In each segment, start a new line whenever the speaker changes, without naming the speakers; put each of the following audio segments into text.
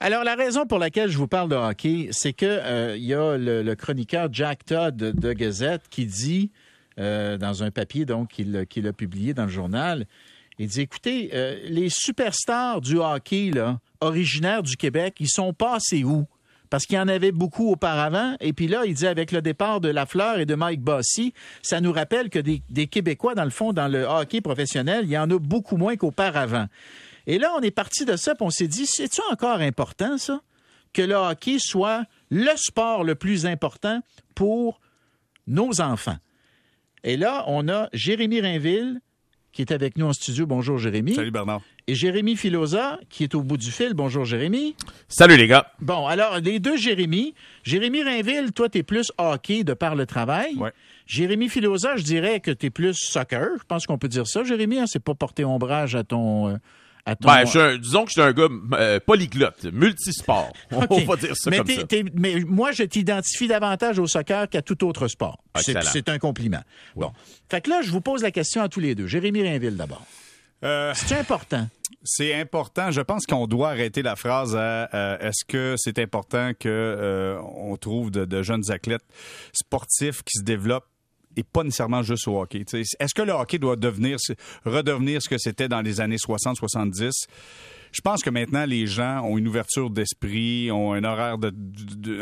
Alors, la raison pour laquelle je vous parle de hockey, c'est que euh, il y a le, chroniqueur Jack Todd de, Gazette qui dit, euh, dans un papier donc qu'il a publié dans le journal, il dit, écoutez, euh, les superstars du hockey, là, originaires du Québec, ils sont passés où? Parce qu'il y en avait beaucoup auparavant. Et puis là, il dit, avec le départ de Lafleur et de Mike Bossy, ça nous rappelle que des, des Québécois, dans le fond, dans le hockey professionnel, il y en a beaucoup moins qu'auparavant. Et là, on est parti de ça, puis on s'est dit, c'est-tu encore important, ça? Que le hockey soit le sport le plus important pour nos enfants? Et là, on a Jérémy Rainville, qui est avec nous en studio. Bonjour, Jérémy.
Salut, Bernard.
Et Jérémy Filosa, qui est au bout du fil. Bonjour, Jérémy.
Salut, les gars.
Bon, alors, les deux Jérémy. Jérémy Rainville, toi, t'es plus hockey de par le travail.
Ouais.
Jérémy Filosa, je dirais que t'es plus soccer. Je pense qu'on peut dire ça, Jérémy. Hein? C'est pas porter ombrage à ton, euh,
ben, disons que je suis un gars euh, polyglotte, multisport. On va dire ça
mais
comme
ça. mais moi, je t'identifie davantage au soccer qu'à tout autre sport. C'est un compliment. Bon. Fait que là, je vous pose la question à tous les deux. Jérémy Rainville, d'abord. Euh, c'est important?
C'est important. Je pense qu'on doit arrêter la phrase à euh, est-ce que c'est important que on trouve de, jeunes athlètes sportifs qui se développent et pas nécessairement juste au hockey. Est-ce que le hockey doit devenir, redevenir ce que c'était dans les années 60-70? Je pense que maintenant, les gens ont une ouverture d'esprit, ont un horaire de,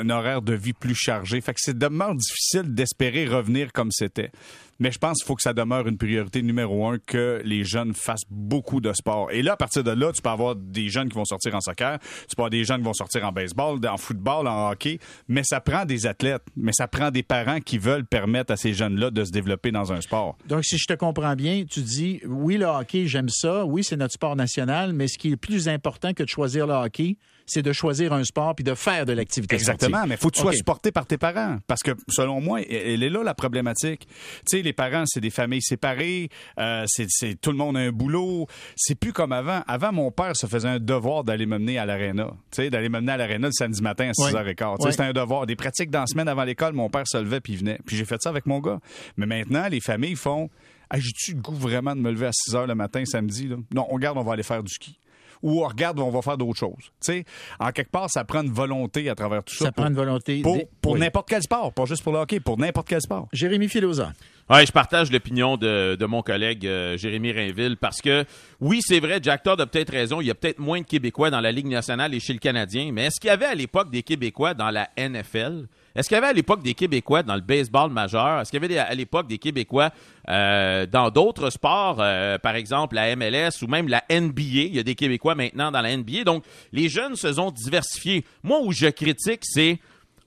un horaire de vie plus chargé. Fait que c'est demeure difficile d'espérer revenir comme c'était. Mais je pense qu'il faut que ça demeure une priorité numéro un que les jeunes fassent beaucoup de sport. Et là, à partir de là, tu peux avoir des jeunes qui vont sortir en soccer, tu peux avoir des jeunes qui vont sortir en baseball, en football, en hockey, mais ça prend des athlètes, mais ça prend des parents qui veulent permettre à ces jeunes-là de se développer dans un sport.
Donc, si je te comprends bien, tu dis, oui, le hockey, j'aime ça, oui, c'est notre sport national, mais ce qui est plus important que de choisir le hockey, c'est de choisir un sport puis de faire de l'activité
Exactement, mais il faut que tu sois supporté par tes parents. Parce que, selon moi, elle est là la problématique. Tu sais, les parents, c'est des familles séparées, euh, c'est tout le monde a un boulot. C'est plus comme avant. Avant, mon père se faisait un devoir d'aller me mener à l'aréna. Tu sais, d'aller me mener à l'aréna le samedi matin à 6h15. C'était un devoir. Des pratiques dans la semaine avant l'école, mon père se levait puis il venait. Puis j'ai fait ça avec mon gars. Mais maintenant, les familles font... Ah, j'ai-tu le goût vraiment de me lever à 6 h le matin samedi? Là? Non, on regarde, on va aller faire du ski ou on regarde, on va faire d'autres choses. sais, en quelque part, ça prend une volonté à travers tout ça.
Ça prend une volonté.
Pour, n'importe quel sport, pas juste pour le hockey, pour n'importe quel sport.
Jérémy Filosa.
Oui, je partage l'opinion de, mon collègue euh, Jérémy Rainville parce que, oui, c'est vrai, Jack Todd a peut-être raison, il y a peut-être moins de Québécois dans la Ligue nationale et chez le Canadien, mais est-ce qu'il y avait à l'époque des Québécois dans la NFL? Est-ce qu'il y avait à l'époque des Québécois dans le baseball majeur? Est-ce qu'il y avait à l'époque des Québécois euh, dans d'autres sports, euh, par exemple la MLS ou même la NBA? Il y a des Québécois maintenant dans la NBA. Donc, les jeunes se sont diversifiés. Moi, où je critique, c'est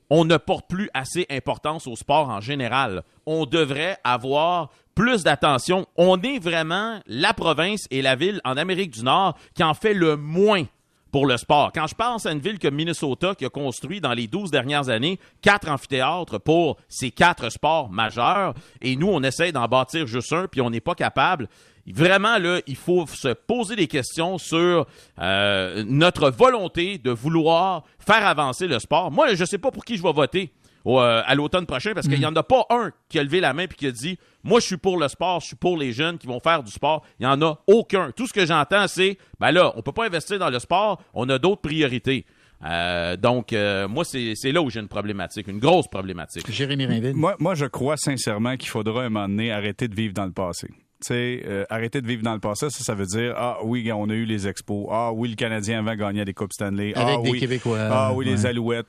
on ne porte plus assez importance au sport en général. On devrait avoir plus d'attention. On est vraiment la province et la ville en Amérique du Nord qui en fait le moins pour le sport. Quand je pense à une ville comme Minnesota qui a construit dans les 12 dernières années quatre amphithéâtres pour ces quatre sports majeurs, et nous, on essaie d'en bâtir juste un, puis on n'est pas capable. Vraiment, là, il faut se poser des questions sur euh, notre volonté de vouloir faire avancer le sport. Moi, je ne sais pas pour qui je vais voter. Euh, à l'automne prochain parce qu'il n'y en a pas un qui a levé la main et qui a dit Moi, je suis pour le sport, je suis pour les jeunes qui vont faire du sport. Il n'y en a aucun. Tout ce que j'entends, c'est Ben là, on ne peut pas investir dans le sport, on a d'autres priorités. Euh, donc, euh, moi, c'est là où j'ai une problématique, une grosse problématique.
Jérémy Rainville.
Moi, moi, je crois sincèrement qu'il faudra un moment donné arrêter de vivre dans le passé euh, arrêter de vivre dans le passé, ça, ça veut dire ah oui, on a eu les expos, ah oui, le Canadien avant gagnait des coupes Stanley,
avec
ah
des
oui,
Québécois,
ah oui, les Alouettes,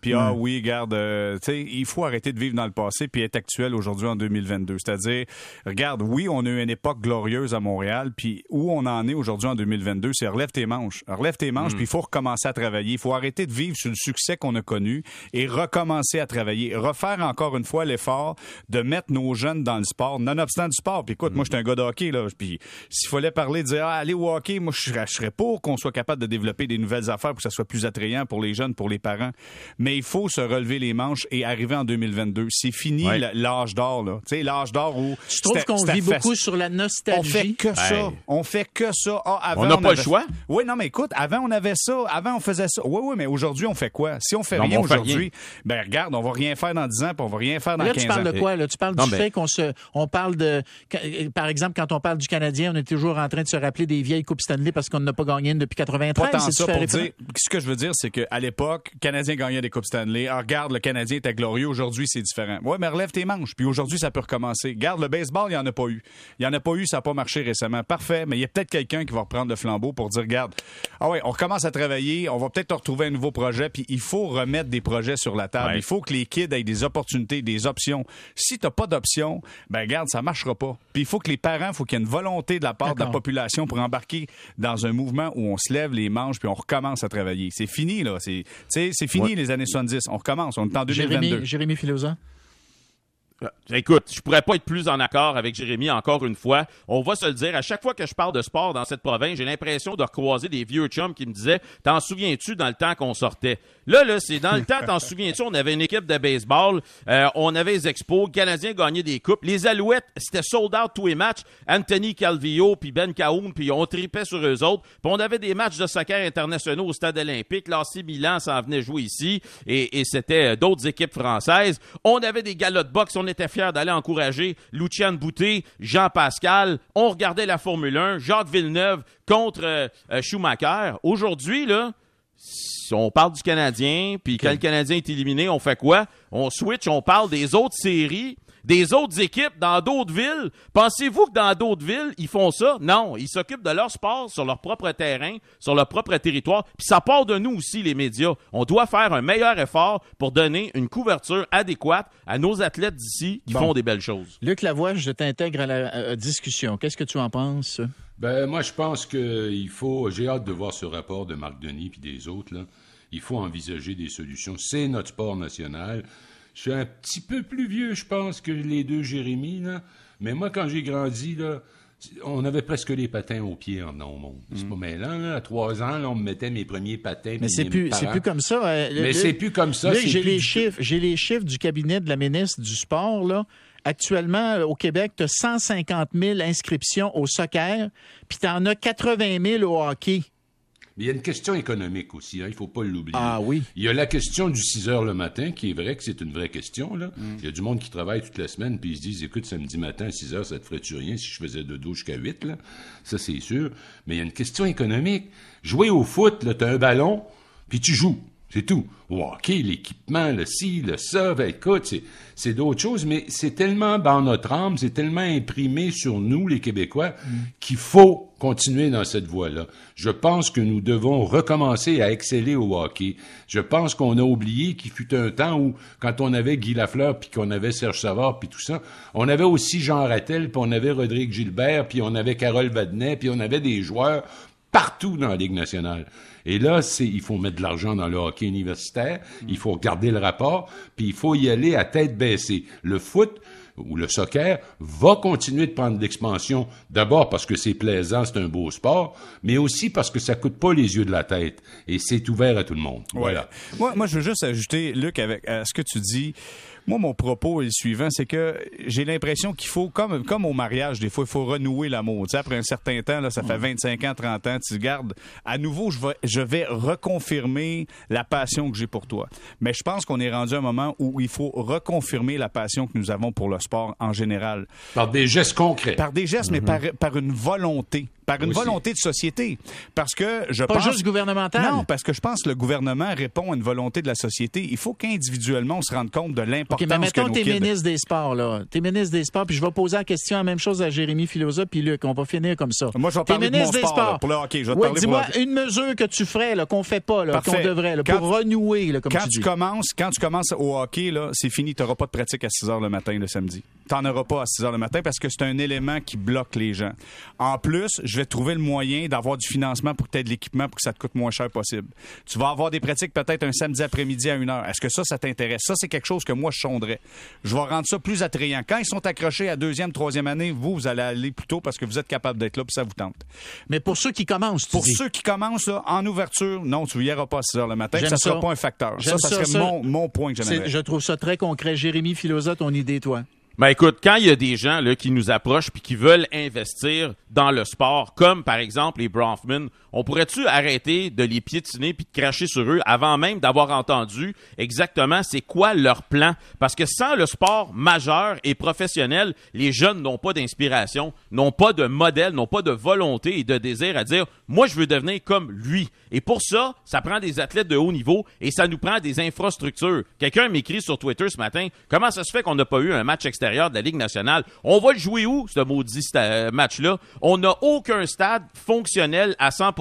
puis ah oui, garde, euh, tu sais, il faut arrêter de vivre dans le passé puis être actuel aujourd'hui en 2022. C'est-à-dire, regarde, oui, on a eu une époque glorieuse à Montréal, puis où on en est aujourd'hui en 2022, c'est relève tes manches, relève tes manches, mm. puis il faut recommencer à travailler, il faut arrêter de vivre sur le succès qu'on a connu et recommencer à travailler, refaire encore une fois l'effort de mettre nos jeunes dans le sport, nonobstant du sport. Puis écoute, moi, je suis un gars de hockey puis s'il fallait parler, dire ah, allez au hockey, moi je serais, pour qu'on soit capable de développer des nouvelles affaires pour que ça soit plus attrayant pour les jeunes, pour les parents. Mais il faut se relever les manches et arriver en 2022. C'est fini l'âge d'or là. Tu sais l'âge d'or où
tu trouves qu'on vit beaucoup sur la nostalgie.
On fait que ça. On fait que ça.
Ah, on n'a pas le choix.
Oui, non mais écoute, avant on avait ça, avant on faisait ça. Oui oui, mais aujourd'hui on fait quoi? Si on fait rien aujourd'hui, ben regarde, on va rien faire dans 10 ans, puis on va rien faire dans
là,
15 ans.
tu parles de quoi là? Tu parles du fait qu'on se on parle de par exemple, quand on parle du Canadien, on est toujours en train de se rappeler des vieilles Coupes Stanley parce qu'on n'a pas gagné une depuis 93.
Pas tant ça pour dire, ce que je veux dire, c'est qu'à l'époque, le Canadien gagnait des Coupes Stanley. Ah, regarde, le Canadien était glorieux. Aujourd'hui, c'est différent. Ouais, mais relève tes manches. Puis aujourd'hui, ça peut recommencer. Garde le baseball, il n'y en a pas eu. Il n'y en a pas eu, ça n'a pas marché récemment. Parfait, mais il y a peut-être quelqu'un qui va reprendre le flambeau pour dire, regarde, ah ouais, on recommence à travailler, on va peut-être retrouver un nouveau projet, puis il faut remettre des projets sur la table. Il faut que les kids aient des opportunités, des options. Si tu n'as pas d'options, ben regarde, ça marchera pas. Puis il faut que les parents, il faut qu'il y ait une volonté de la part de la population pour embarquer dans un mouvement où on se lève les manches puis on recommence à travailler. C'est fini, là. C'est fini les années 70. On recommence. On est en 2022.
Jérémy, Jérémy Filosa?
Euh, écoute, je pourrais pas être plus en accord avec Jérémy encore une fois. On va se le dire, à chaque fois que je parle de sport dans cette province, j'ai l'impression de recroiser des vieux chums qui me disaient T'en souviens-tu dans le temps qu'on sortait? Là, là, c'est dans le temps, t'en souviens-tu, on avait une équipe de baseball, euh, on avait les expos, le Canadien gagnait des coupes. Les Alouettes, c'était sold out tous les matchs. Anthony Calvillo, puis Ben Cahoon, puis on tripait sur eux autres. Puis on avait des matchs de soccer internationaux au stade olympique. L'AC Milan s'en venait jouer ici, et, et c'était euh, d'autres équipes françaises. On avait des galottes de boxe, on était fiers d'aller encourager Lucian Boutet, Jean Pascal. On regardait la Formule 1, Jacques Villeneuve contre euh, Schumacher. Aujourd'hui, là, on parle du Canadien, puis quand le Canadien est éliminé, on fait quoi? On switch, on parle des autres séries, des autres équipes dans d'autres villes. Pensez-vous que dans d'autres villes, ils font ça? Non, ils s'occupent de leur sport sur leur propre terrain, sur leur propre territoire. Puis ça part de nous aussi, les médias. On doit faire un meilleur effort pour donner une couverture adéquate à nos athlètes d'ici qui font des belles choses.
Luc Lavoie, je t'intègre à la euh, discussion. Qu'est-ce que tu en penses?
Ben, moi, je pense qu'il faut. J'ai hâte de voir ce rapport de Marc Denis puis des autres. Là. Il faut envisager des solutions. C'est notre sport national. Je suis un petit peu plus vieux, je pense, que les deux Jérémy, là. Mais moi, quand j'ai grandi, là, on avait presque les patins aux pieds en au monde. C'est mm. pas mêlant, là. À trois ans, on me mettait mes premiers patins.
Mais c'est plus, c'est plus comme ça.
Euh, mais c'est plus comme ça.
J'ai les chiffres, j'ai les chiffres du cabinet de la ministre du Sport, là. Actuellement, au Québec, tu as 150 000 inscriptions au soccer, puis tu en as 80 000 au hockey.
Mais il y a une question économique aussi, hein, il ne faut pas l'oublier.
Ah oui.
Il y a la question du 6 heures le matin, qui est vrai que c'est une vraie question. Là. Mm. Il y a du monde qui travaille toute la semaine, puis ils se disent, écoute, samedi matin, 6 heures, ça te ferait-tu rien si je faisais de 12 jusqu'à 8? Là? Ça, c'est sûr. Mais il y a une question économique. Jouer au foot, tu as un ballon, puis tu joues. C'est tout. OK, l'équipement, le ci, le ça, ben, écoute, c'est d'autres choses, mais c'est tellement dans notre âme, c'est tellement imprimé sur nous, les Québécois, mm. qu'il faut continuer dans cette voie-là. Je pense que nous devons recommencer à exceller au hockey. Je pense qu'on a oublié qu'il fut un temps où, quand on avait Guy Lafleur, puis qu'on avait Serge Savard, puis tout ça, on avait aussi Jean Rattel, puis on avait Rodrigue Gilbert, puis on avait Carole Vadnet, puis on avait des joueurs partout dans la Ligue nationale. Et là, c'est, il faut mettre de l'argent dans le hockey universitaire, il faut garder le rapport, puis il faut y aller à tête baissée. Le foot, ou le soccer va continuer de prendre l'expansion, d'abord parce que c'est plaisant, c'est un beau sport, mais aussi parce que ça coûte pas les yeux de la tête et c'est ouvert à tout le monde. Voilà.
Moi, moi, je veux juste ajouter, Luc, avec à ce que tu dis. Moi, mon propos est le suivant, c'est que j'ai l'impression qu'il faut, comme, comme au mariage, des fois, il faut renouer l'amour. Tu sais, après un certain temps, là, ça fait 25 ans, 30 ans, tu gardes, à nouveau, je vais, je vais reconfirmer la passion que j'ai pour toi. Mais je pense qu'on est rendu à un moment où il faut reconfirmer la passion que nous avons pour le sport en général.
Par des gestes concrets.
Par des gestes, mais mhm. par, par une volonté par une volonté de société. Parce que je
Pas
pense...
juste gouvernemental.
Non, parce que je pense que le gouvernement répond à une volonté de la société. Il faut qu'individuellement, on se rende compte de l'importance okay, mais
mettons, que t'es ministre des Sports, là. T'es ministre des Sports, puis je vais poser la question, la même chose à Jérémy Filosa, puis Luc. On va finir comme ça.
Moi, je vais parler de mon sport, Là, pour le hockey. Je vais
oui, dis-moi une mesure que tu ferais, là, qu'on fait pas, là, qu'on devrait, là, pour renouer, là, comme
quand
tu,
tu Commences, quand tu commences au hockey, là, c'est fini. Tu n'auras pas de pratique à 6 heures le matin, le samedi. Tu n'en auras pas à 6 heures le matin parce que c'est un élément qui bloque les gens. En plus, je vais trouver le moyen d'avoir du financement pour que tu aies de l'équipement pour que ça te coûte moins cher possible. Tu vas avoir des pratiques peut-être un samedi après-midi à une heure. Est-ce que ça, ça t'intéresse? Ça, c'est quelque chose que moi, je sonderais. Je vais rendre ça plus attrayant. Quand ils sont accrochés à deuxième, troisième année, vous, vous allez aller plus tôt parce que vous êtes capable d'être là puis ça vous tente.
Mais pour ceux qui commencent,
Pour ceux qui commencent, en ouverture, non, tu n'iras pas à 6 heures le matin. Ça ne sera pas un facteur. Ça, ça, serait Mon, mon, point que j'aimerais.
Je trouve ça très concret. Jérémy Philosophe, ton idée, toi?
Ben écoute, quand il y a des gens là, qui nous approchent puis qui veulent investir dans le sport, comme par exemple les Bronfman, on pourrait-tu arrêter de les piétiner puis de cracher sur eux avant même d'avoir entendu exactement c'est quoi leur plan? Parce que sans le sport majeur et professionnel, les jeunes n'ont pas d'inspiration, n'ont pas de modèle, n'ont pas de volonté et de désir à dire moi je veux devenir comme lui. Et pour ça, ça prend des athlètes de haut niveau et ça nous prend des infrastructures. Quelqu'un m'écrit sur Twitter ce matin comment ça se fait qu'on n'a pas eu un match extérieur de la Ligue nationale? On va le jouer où, ce maudit sta- match-là? On n'a aucun stade fonctionnel à 100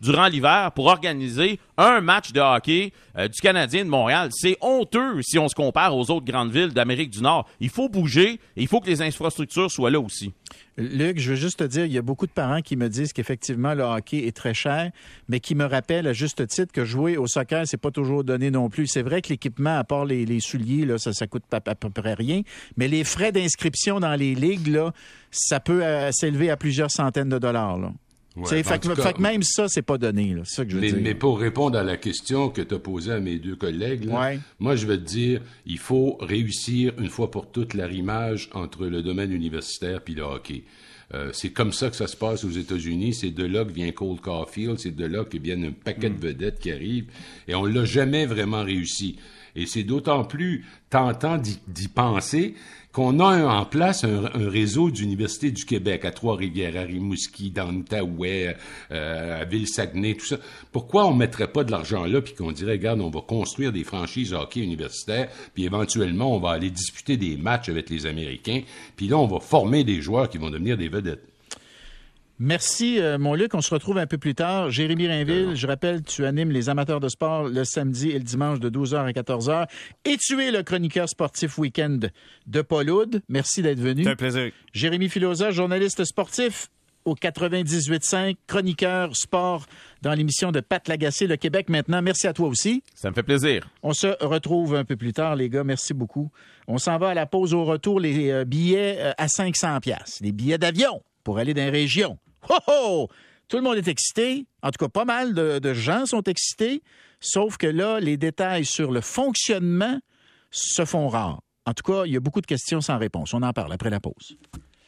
durant l'hiver pour organiser un match de hockey euh, du Canadien de Montréal. C'est honteux si on se compare aux autres grandes villes d'Amérique du Nord. Il faut bouger et il faut que les infrastructures soient là aussi.
Luc, je veux juste te dire, il y a beaucoup de parents qui me disent qu'effectivement, le hockey est très cher, mais qui me rappellent à juste titre que jouer au soccer, c'est pas toujours donné non plus. C'est vrai que l'équipement, à part les, souliers, ça, ça coûte pas- à peu près rien, mais les frais d'inscription dans les ligues, là, ça peut euh, s'élever à plusieurs centaines de dollars. Là.
Ouais,
fait, que-
tout cas,
fait que même ça, c'est pas donné. là. C'est ça que je veux
Mais,
dire.
mais pour répondre à la question que tu as posée à mes deux collègues, là,
Ouais.
moi, je vais te dire, il faut réussir une fois pour toutes l'arrimage entre le domaine universitaire puis le hockey. Euh, c'est comme ça que ça se passe aux États-Unis. C'est de là que vient Cole Caulfield. C'est de là que viennent un paquet
Mm.
de vedettes qui arrivent. Et on l'a jamais vraiment réussi. Et c'est d'autant plus tentant d'y penser qu'on a en place un, un réseau d'universités du Québec à Trois-Rivières, à Rimouski, dans l'Outaouais, euh, à Ville-Saguenay, tout ça. Pourquoi on mettrait pas de l'argent là puis qu'on dirait, regarde, on va construire des franchises hockey universitaires, puis éventuellement, on va aller disputer des matchs avec les Américains, puis là, on va former des joueurs qui vont devenir des vedettes?
Merci, euh, mon Luc. On se retrouve un peu plus tard. Jérémy Rainville, je rappelle, tu animes les amateurs de sport le samedi et le dimanche de 12h à 14h. Et tu es le chroniqueur sportif week-end de Paul Oud. Merci d'être venu.
C'est un plaisir.
Jérémy Filosa, journaliste sportif au 98.5, chroniqueur sport dans l'émission de Pat Lagacé, le Québec maintenant. Merci à toi aussi.
Ça me fait plaisir.
On se retrouve un peu plus tard, les gars. Merci beaucoup. On s'en va à la pause au retour, les euh, billets euh, à 500 pièces, les billets d'avion pour aller dans les régions. Ho, ho! Tout le monde est excité. En tout cas, pas mal de, de gens sont excités. Sauf que là, les détails sur le fonctionnement se font rares. En tout cas, il y a beaucoup de questions sans réponse. On en parle après la pause.